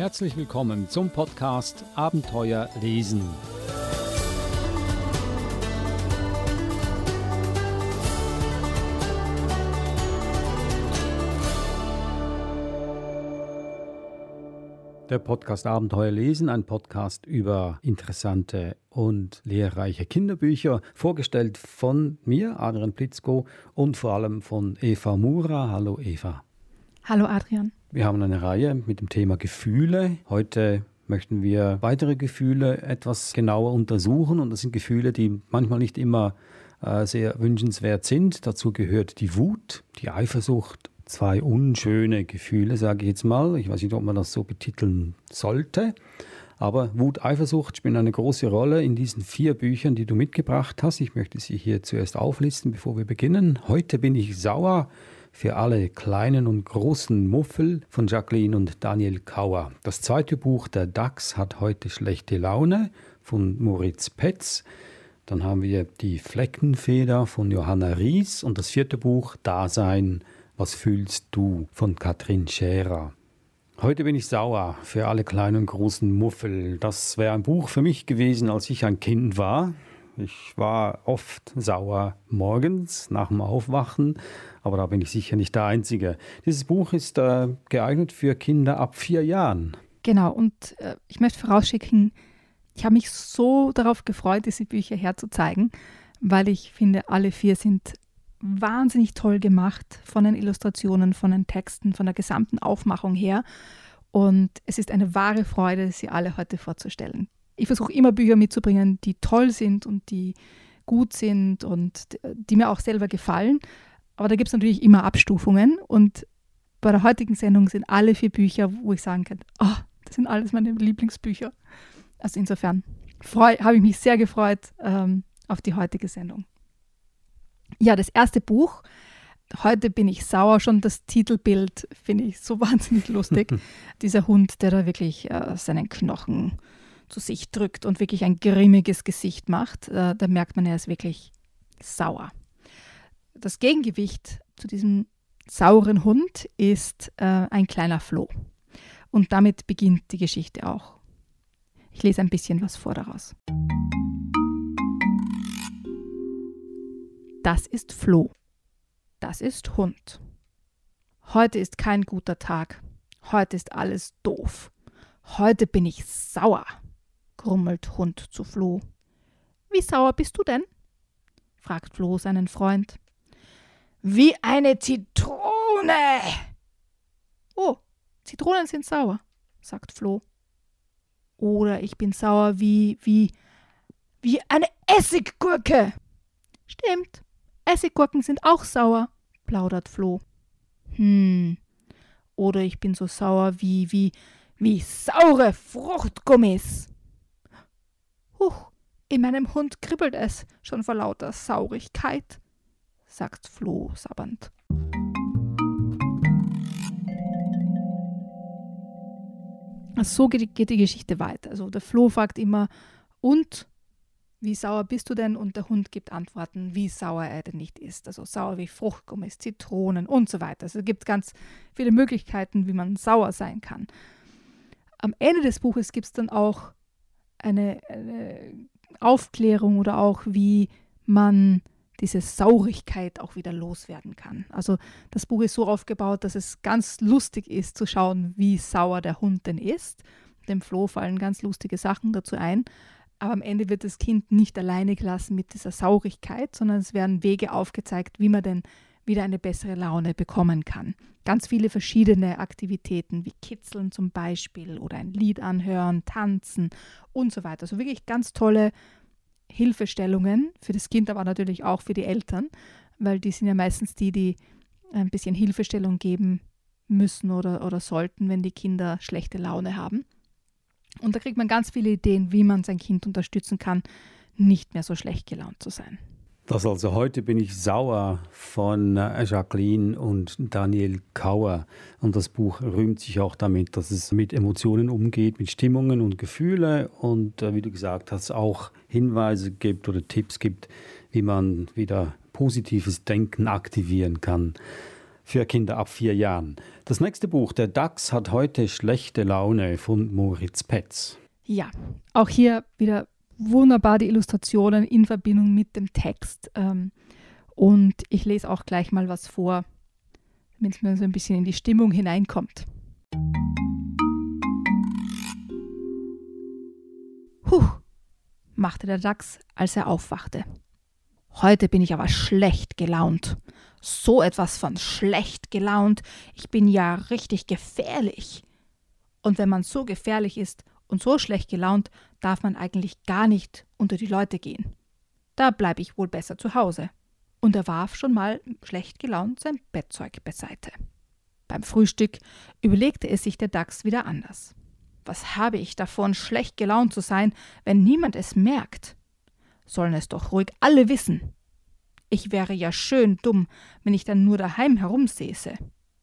Herzlich willkommen zum Podcast Abenteuer lesen. Der Podcast Abenteuer lesen, ein Podcast über interessante und lehrreiche Kinderbücher, vorgestellt von mir, Adrian Plitzko, und vor allem von Eva Mura. Hallo Eva. Hallo Adrian. Wir haben eine Reihe mit dem Thema Gefühle. Heute möchten wir weitere Gefühle etwas genauer untersuchen und das sind Gefühle, die manchmal nicht immer äh, sehr wünschenswert sind. Dazu gehört die Wut, die Eifersucht, zwei unschöne Gefühle, sage ich jetzt mal. Ich weiß nicht, ob man das so betiteln sollte. Aber Wut, Eifersucht spielen eine große Rolle in diesen vier Büchern, die du mitgebracht hast. Ich möchte sie hier zuerst auflisten, bevor wir beginnen. Heute bin ich sauer für alle kleinen und großen Muffel von Jacqueline und Daniel Kauer. Das zweite Buch, Der Dachs hat heute schlechte Laune von Moritz Petz. Dann haben wir Die Fleckenfeder von Johanna Ries und das vierte Buch, Dasein, was fühlst du von Katrin Scherer. Heute bin ich sauer für alle kleinen und großen Muffel. Das wäre ein Buch für mich gewesen, als ich ein Kind war. Ich war oft sauer morgens nach dem Aufwachen, aber da bin ich sicher nicht der Einzige. Dieses Buch ist äh, geeignet für Kinder ab vier Jahren. Genau, und äh, ich möchte vorausschicken, ich habe mich so darauf gefreut, diese Bücher herzuzeigen, weil ich finde, alle vier sind wahnsinnig toll gemacht von den Illustrationen, von den Texten, von der gesamten Aufmachung her. Und es ist eine wahre Freude, sie alle heute vorzustellen. Ich versuche immer Bücher mitzubringen, die toll sind und die gut sind und die mir auch selber gefallen. Aber da gibt es natürlich immer Abstufungen. Und bei der heutigen Sendung sind alle vier Bücher, wo ich sagen kann, oh, das sind alles meine Lieblingsbücher. Also insofern habe ich mich sehr gefreut ähm, auf die heutige Sendung. Ja, das erste Buch. Heute bin ich sauer. Schon das Titelbild finde ich so wahnsinnig lustig. Dieser Hund, der da wirklich äh, seinen Knochen zu sich drückt und wirklich ein grimmiges Gesicht macht, äh, da merkt man, er ist wirklich sauer. Das Gegengewicht zu diesem sauren Hund ist äh, ein kleiner Floh. Und damit beginnt die Geschichte auch. Ich lese ein bisschen was vor daraus. Das ist Floh. Das ist Hund. Heute ist kein guter Tag. Heute ist alles doof. Heute bin ich sauer grummelt Hund zu Floh. Wie sauer bist du denn? fragt Floh seinen Freund. Wie eine Zitrone. Oh, Zitronen sind sauer, sagt Floh. Oder ich bin sauer wie, wie, wie eine Essiggurke. Stimmt, Essiggurken sind auch sauer, plaudert Floh. Hm, oder ich bin so sauer wie, wie, wie saure Fruchtgummis. Huch, in meinem Hund kribbelt es schon vor lauter Saurigkeit, sagt Floh sabbernd. So geht, geht die Geschichte weiter. Also der Floh fragt immer, und wie sauer bist du denn? Und der Hund gibt Antworten, wie sauer er denn nicht ist. Also sauer wie Fruchtgummis, Zitronen und so weiter. Also es gibt ganz viele Möglichkeiten, wie man sauer sein kann. Am Ende des Buches gibt es dann auch eine, eine Aufklärung oder auch wie man diese Saurigkeit auch wieder loswerden kann. Also das Buch ist so aufgebaut, dass es ganz lustig ist zu schauen, wie sauer der Hund denn ist. Dem Flo fallen ganz lustige Sachen dazu ein. Aber am Ende wird das Kind nicht alleine gelassen mit dieser Saurigkeit, sondern es werden Wege aufgezeigt, wie man denn wieder eine bessere Laune bekommen kann. Ganz viele verschiedene Aktivitäten wie Kitzeln zum Beispiel oder ein Lied anhören, tanzen und so weiter. Also wirklich ganz tolle Hilfestellungen für das Kind, aber natürlich auch für die Eltern, weil die sind ja meistens die, die ein bisschen Hilfestellung geben müssen oder, oder sollten, wenn die Kinder schlechte Laune haben. Und da kriegt man ganz viele Ideen, wie man sein Kind unterstützen kann, nicht mehr so schlecht gelaunt zu sein. Das also heute bin ich sauer von äh, Jacqueline und Daniel Kauer. Und das Buch rühmt sich auch damit, dass es mit Emotionen umgeht, mit Stimmungen und Gefühle und äh, wie du gesagt hast, auch Hinweise gibt oder Tipps gibt, wie man wieder positives Denken aktivieren kann. für Kinder ab vier Jahren. Das nächste Buch, Der Dachs hat heute schlechte Laune von Moritz Petz. Ja, auch hier wieder wunderbar die Illustrationen in Verbindung mit dem Text. Ähm, und ich lese auch gleich mal was vor, damit man so ein bisschen in die Stimmung hineinkommt. Puh, machte der Dachs, als er aufwachte. Heute bin ich aber schlecht gelaunt. So etwas von schlecht gelaunt. Ich bin ja richtig gefährlich. Und wenn man so gefährlich ist und so schlecht gelaunt, darf man eigentlich gar nicht unter die Leute gehen. Da bleibe ich wohl besser zu Hause. Und er warf schon mal schlecht gelaunt sein Bettzeug beiseite. Beim Frühstück überlegte es sich der Dachs wieder anders. Was habe ich davon, schlecht gelaunt zu sein, wenn niemand es merkt? Sollen es doch ruhig alle wissen. Ich wäre ja schön dumm, wenn ich dann nur daheim herumsäße.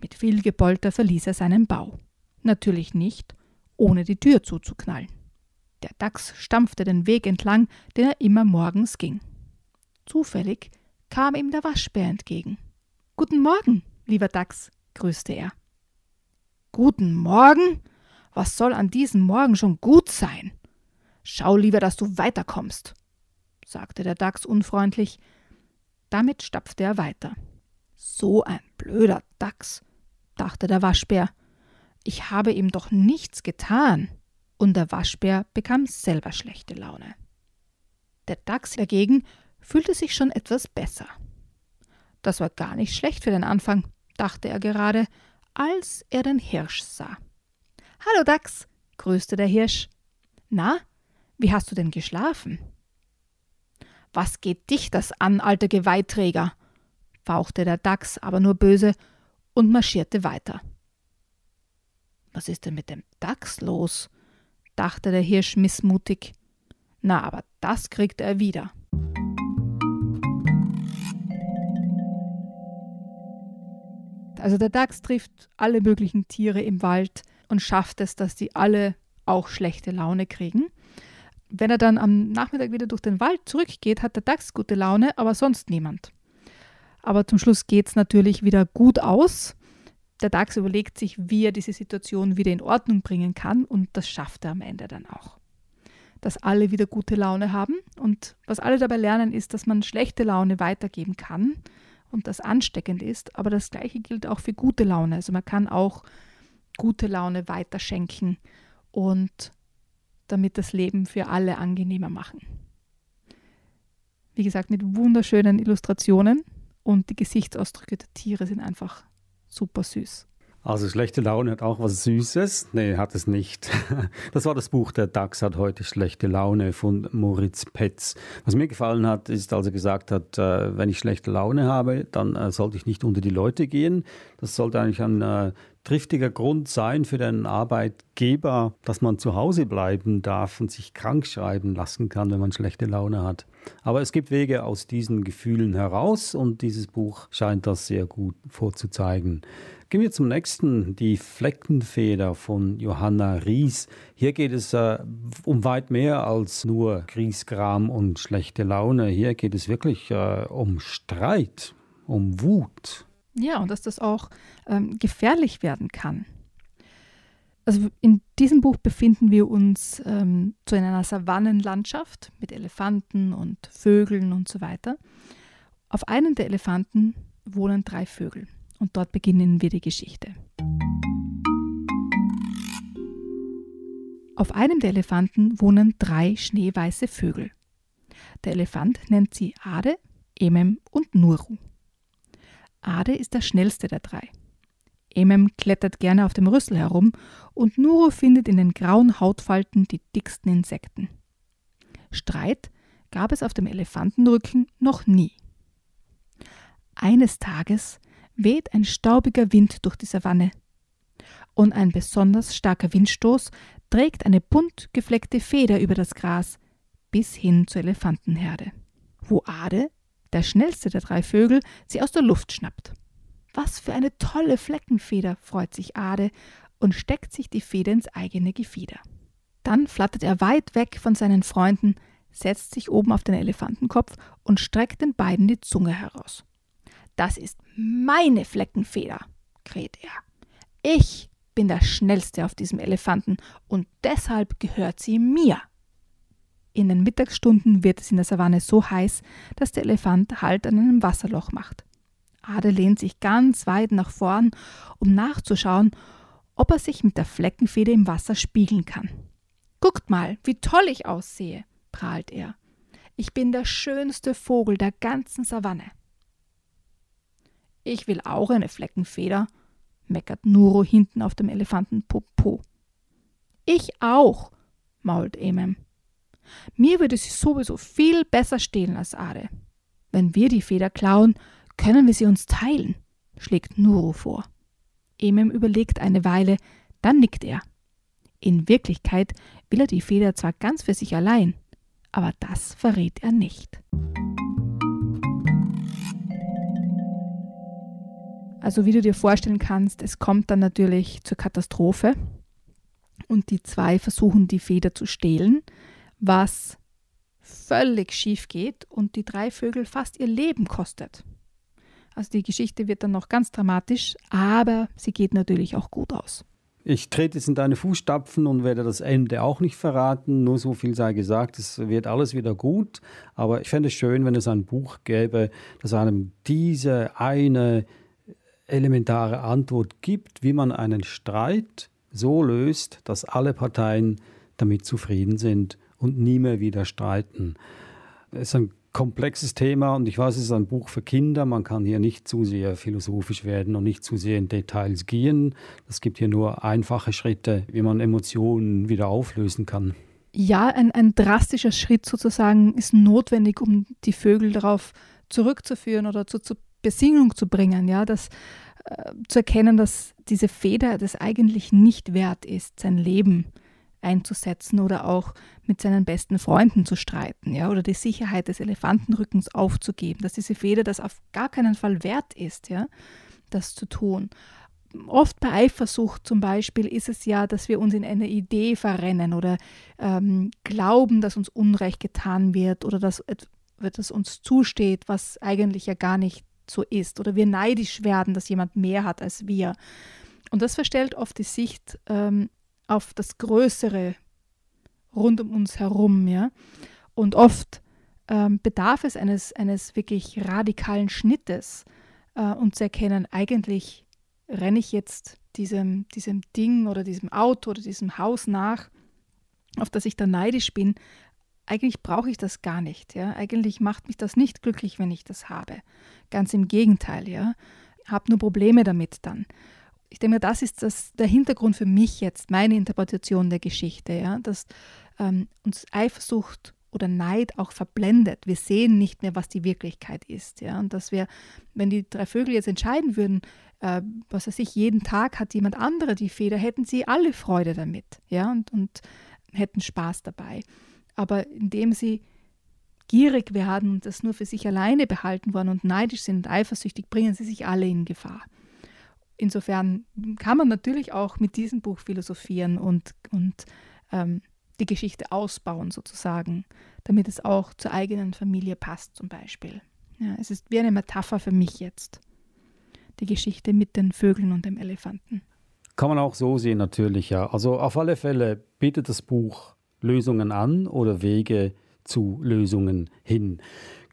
Mit viel Gepolter verließ er seinen Bau. Natürlich nicht, ohne die Tür zuzuknallen. Der Dachs stampfte den Weg entlang, den er immer morgens ging. Zufällig kam ihm der Waschbär entgegen. Guten Morgen, lieber Dachs, grüßte er. Guten Morgen? Was soll an diesem Morgen schon gut sein? Schau lieber, dass du weiterkommst, sagte der Dachs unfreundlich. Damit stapfte er weiter. So ein blöder Dachs, dachte der Waschbär. Ich habe ihm doch nichts getan. Und der Waschbär bekam selber schlechte Laune. Der Dachs dagegen fühlte sich schon etwas besser. Das war gar nicht schlecht für den Anfang, dachte er gerade, als er den Hirsch sah. Hallo Dachs, grüßte der Hirsch. Na, wie hast du denn geschlafen? Was geht dich das an, alter Geweihträger? fauchte der Dachs aber nur böse und marschierte weiter. Was ist denn mit dem Dachs los? Dachte der Hirsch missmutig. Na, aber das kriegt er wieder. Also der Dachs trifft alle möglichen Tiere im Wald, und schafft es, dass die alle auch schlechte Laune kriegen. Wenn er dann am Nachmittag wieder durch den Wald zurückgeht, hat der Dachs gute Laune, aber sonst niemand. Aber zum Schluss geht es natürlich wieder gut aus. Der Dachs überlegt sich, wie er diese Situation wieder in Ordnung bringen kann und das schafft er am Ende dann auch. Dass alle wieder gute Laune haben und was alle dabei lernen ist, dass man schlechte Laune weitergeben kann und das ansteckend ist, aber das gleiche gilt auch für gute Laune. Also man kann auch gute Laune weiterschenken und damit das Leben für alle angenehmer machen. Wie gesagt, mit wunderschönen Illustrationen und die Gesichtsausdrücke der Tiere sind einfach super süß. Also schlechte Laune hat auch was Süßes? Nee, hat es nicht. Das war das Buch Der Dachs hat heute schlechte Laune von Moritz Petz. Was mir gefallen hat, ist, als er gesagt hat, äh, wenn ich schlechte Laune habe, dann äh, sollte ich nicht unter die Leute gehen. Das sollte eigentlich ein äh, triftiger Grund sein für den Arbeitgeber, dass man zu Hause bleiben darf und sich krank schreiben lassen kann, wenn man schlechte Laune hat. Aber es gibt Wege aus diesen Gefühlen heraus und dieses Buch scheint das sehr gut vorzuzeigen. Gehen wir zum nächsten, die Fleckenfeder von Johanna Ries. Hier geht es äh, um weit mehr als nur Griesgram und schlechte Laune. Hier geht es wirklich äh, um Streit, um Wut. Ja, und dass das auch ähm, gefährlich werden kann. Also in diesem Buch befinden wir uns ähm, zu einer Savannenlandschaft mit Elefanten und Vögeln und so weiter. Auf einem der Elefanten wohnen drei Vögel und dort beginnen wir die Geschichte. Auf einem der Elefanten wohnen drei schneeweiße Vögel. Der Elefant nennt sie Ade, Emem und Nuru. Ade ist der schnellste der drei. Emem klettert gerne auf dem Rüssel herum und Nuru findet in den grauen Hautfalten die dicksten Insekten. Streit gab es auf dem Elefantenrücken noch nie. Eines Tages weht ein staubiger Wind durch die Savanne und ein besonders starker Windstoß trägt eine bunt gefleckte Feder über das Gras bis hin zur Elefantenherde, wo Ade der schnellste der drei Vögel, sie aus der Luft schnappt. Was für eine tolle Fleckenfeder, freut sich Ade und steckt sich die Feder ins eigene Gefieder. Dann flattert er weit weg von seinen Freunden, setzt sich oben auf den Elefantenkopf und streckt den beiden die Zunge heraus. Das ist meine Fleckenfeder, kräht er. Ich bin der Schnellste auf diesem Elefanten und deshalb gehört sie mir. In den Mittagsstunden wird es in der Savanne so heiß, dass der Elefant Halt an einem Wasserloch macht. Ade lehnt sich ganz weit nach vorn, um nachzuschauen, ob er sich mit der Fleckenfeder im Wasser spiegeln kann. Guckt mal, wie toll ich aussehe, prahlt er. Ich bin der schönste Vogel der ganzen Savanne. Ich will auch eine Fleckenfeder, meckert Nuro hinten auf dem Elefantenpopo. Ich auch, mault Emem. Mir würde sie sowieso viel besser stehen als Ade. Wenn wir die Feder klauen, können wir sie uns teilen, schlägt Nuro vor. Emem überlegt eine Weile, dann nickt er. In Wirklichkeit will er die Feder zwar ganz für sich allein, aber das verrät er nicht. Also wie du dir vorstellen kannst, es kommt dann natürlich zur Katastrophe und die zwei versuchen die Feder zu stehlen, was völlig schief geht und die drei Vögel fast ihr Leben kostet. Also die Geschichte wird dann noch ganz dramatisch, aber sie geht natürlich auch gut aus. Ich trete jetzt in deine Fußstapfen und werde das Ende auch nicht verraten. Nur so viel sei gesagt, es wird alles wieder gut. Aber ich fände es schön, wenn es ein Buch gäbe, das einem diese eine elementare Antwort gibt, wie man einen Streit so löst, dass alle Parteien damit zufrieden sind und nie mehr wieder streiten. Es ist ein komplexes Thema und ich weiß, es ist ein Buch für Kinder. Man kann hier nicht zu sehr philosophisch werden und nicht zu sehr in Details gehen. Es gibt hier nur einfache Schritte, wie man Emotionen wieder auflösen kann. Ja, ein, ein drastischer Schritt sozusagen ist notwendig, um die Vögel darauf zurückzuführen oder zu, zur Besinnung zu bringen. Ja, das äh, zu erkennen, dass diese Feder das eigentlich nicht wert ist, sein Leben einzusetzen oder auch mit seinen besten Freunden zu streiten, ja, oder die Sicherheit des Elefantenrückens aufzugeben, dass diese Feder das auf gar keinen Fall wert ist, ja, das zu tun. Oft bei Eifersucht zum Beispiel ist es ja, dass wir uns in eine Idee verrennen oder ähm, glauben, dass uns Unrecht getan wird oder dass etwas uns zusteht, was eigentlich ja gar nicht so ist oder wir neidisch werden, dass jemand mehr hat als wir. Und das verstellt oft die Sicht ähm, auf das Größere rund um uns herum, ja. Und oft ähm, bedarf es eines, eines wirklich radikalen Schnittes, äh, um zu erkennen, eigentlich renne ich jetzt diesem, diesem Ding oder diesem Auto oder diesem Haus nach, auf das ich da neidisch bin. Eigentlich brauche ich das gar nicht, ja. Eigentlich macht mich das nicht glücklich, wenn ich das habe. Ganz im Gegenteil, ja. Habe nur Probleme damit dann ich denke, das ist das, der Hintergrund für mich jetzt, meine Interpretation der Geschichte, ja, dass ähm, uns Eifersucht oder Neid auch verblendet. Wir sehen nicht mehr, was die Wirklichkeit ist. Ja? Und dass wir, wenn die drei Vögel jetzt entscheiden würden, äh, was weiß ich, jeden Tag hat jemand andere die Feder, hätten sie alle Freude damit ja? und, und hätten Spaß dabei. Aber indem sie gierig werden und das nur für sich alleine behalten wollen und neidisch sind und eifersüchtig, bringen sie sich alle in Gefahr insofern kann man natürlich auch mit diesem Buch philosophieren und, und ähm, die Geschichte ausbauen sozusagen, damit es auch zur eigenen Familie passt zum Beispiel. Ja, es ist wie eine Metapher für mich jetzt, die Geschichte mit den Vögeln und dem Elefanten. Kann man auch so sehen natürlich, ja. Also auf alle Fälle bietet das Buch Lösungen an oder Wege zu Lösungen hin.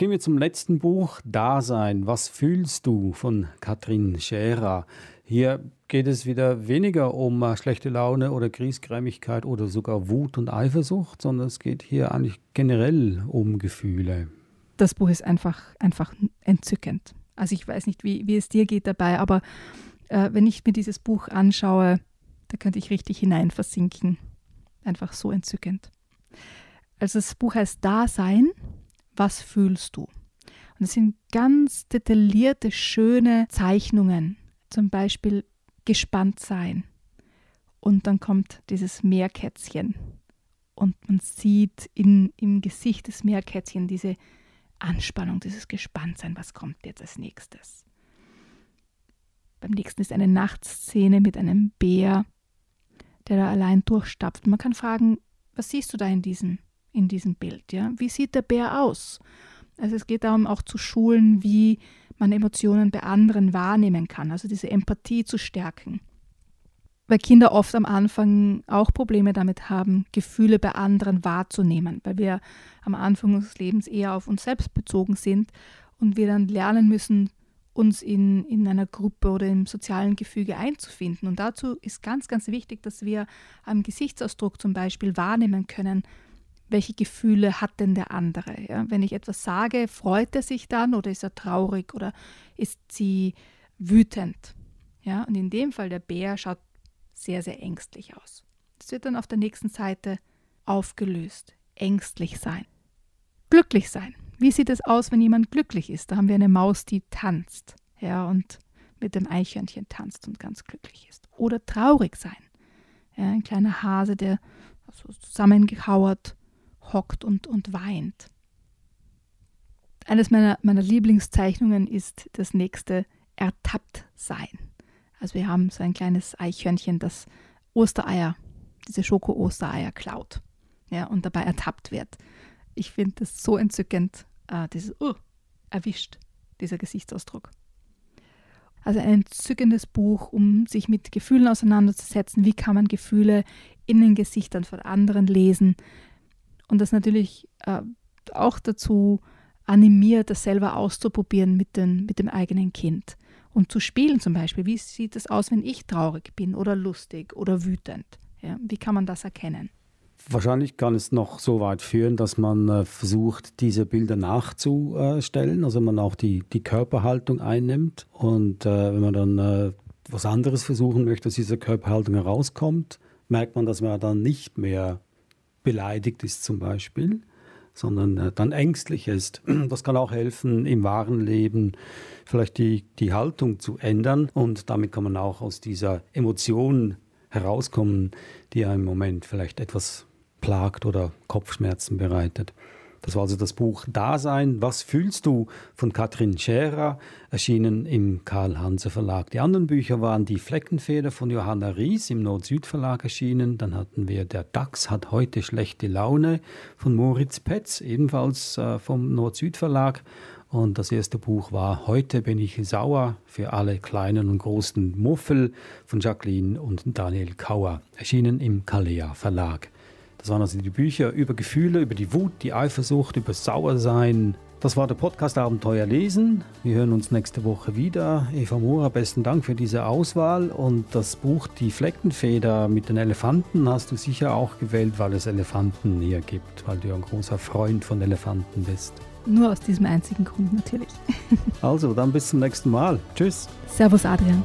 Gehen wir zum letzten Buch, Dasein. Was fühlst du von Katrin Scherer? Hier geht es wieder weniger um äh, schlechte Laune oder Griesgrämigkeit oder sogar Wut und Eifersucht, sondern es geht hier eigentlich generell um Gefühle. Das Buch ist einfach, einfach entzückend. Also ich weiß nicht, wie, wie es dir geht dabei, aber äh, wenn ich mir dieses Buch anschaue, da könnte ich richtig hinein versinken. Einfach so entzückend. Also das Buch heißt Dasein was fühlst du? Und es sind ganz detaillierte, schöne Zeichnungen, zum Beispiel gespannt sein. Und dann kommt dieses Meerkätzchen. Und man sieht in, im Gesicht des Meerkätzchen diese Anspannung, dieses Gespanntsein, was kommt jetzt als nächstes. Beim nächsten ist eine Nachtszene mit einem Bär, der da allein durchstapft. Man kann fragen, was siehst du da in diesem in diesem Bild. Ja? Wie sieht der Bär aus? Also es geht darum, auch zu schulen, wie man Emotionen bei anderen wahrnehmen kann, also diese Empathie zu stärken. Weil Kinder oft am Anfang auch Probleme damit haben, Gefühle bei anderen wahrzunehmen, weil wir am Anfang unseres Lebens eher auf uns selbst bezogen sind und wir dann lernen müssen, uns in, in einer Gruppe oder im sozialen Gefüge einzufinden. Und dazu ist ganz, ganz wichtig, dass wir am Gesichtsausdruck zum Beispiel wahrnehmen können, welche Gefühle hat denn der andere. Ja? Wenn ich etwas sage, freut er sich dann oder ist er traurig oder ist sie wütend. Ja? Und in dem Fall der Bär schaut sehr, sehr ängstlich aus. Das wird dann auf der nächsten Seite aufgelöst. Ängstlich sein. Glücklich sein. Wie sieht es aus, wenn jemand glücklich ist? Da haben wir eine Maus, die tanzt, ja, und mit dem Eichhörnchen tanzt und ganz glücklich ist. Oder traurig sein. Ja, ein kleiner Hase, der so zusammengekauert hockt und, und weint. Eines meiner, meiner Lieblingszeichnungen ist das nächste ertappt sein. Also wir haben so ein kleines Eichhörnchen, das Ostereier, diese Schoko-Ostereier klaut ja, und dabei ertappt wird. Ich finde das so entzückend, äh, dieses uh, erwischt, dieser Gesichtsausdruck. Also ein entzückendes Buch, um sich mit Gefühlen auseinanderzusetzen. Wie kann man Gefühle in den Gesichtern von anderen lesen? Und das natürlich äh, auch dazu animiert, das selber auszuprobieren mit, den, mit dem eigenen Kind. Und zu spielen zum Beispiel. Wie sieht es aus, wenn ich traurig bin oder lustig oder wütend? Ja, wie kann man das erkennen? Wahrscheinlich kann es noch so weit führen, dass man äh, versucht, diese Bilder nachzustellen, also man auch die, die Körperhaltung einnimmt. Und äh, wenn man dann äh, was anderes versuchen möchte, aus dieser Körperhaltung herauskommt, merkt man, dass man dann nicht mehr beleidigt ist zum Beispiel, sondern äh, dann ängstlich ist. Das kann auch helfen, im wahren Leben vielleicht die, die Haltung zu ändern und damit kann man auch aus dieser Emotion herauskommen, die einem im Moment vielleicht etwas plagt oder Kopfschmerzen bereitet. Das war also das Buch Dasein, was fühlst du von Katrin Scherer, erschienen im Karl-Hanse Verlag. Die anderen Bücher waren Die Fleckenfeder von Johanna Ries im Nord-Süd Verlag erschienen. Dann hatten wir Der Dachs hat heute schlechte Laune von Moritz Petz, ebenfalls äh, vom Nord-Süd Verlag. Und das erste Buch war Heute bin ich sauer für alle kleinen und großen Muffel von Jacqueline und Daniel Kauer, erschienen im Kalea Verlag. Das waren also die Bücher über Gefühle, über die Wut, die Eifersucht, über Sauersein. Das war der Podcast Abenteuer lesen. Wir hören uns nächste Woche wieder. Eva Mora, besten Dank für diese Auswahl. Und das Buch Die Fleckenfeder mit den Elefanten hast du sicher auch gewählt, weil es Elefanten hier gibt, weil du ja ein großer Freund von Elefanten bist. Nur aus diesem einzigen Grund natürlich. also, dann bis zum nächsten Mal. Tschüss. Servus, Adrian.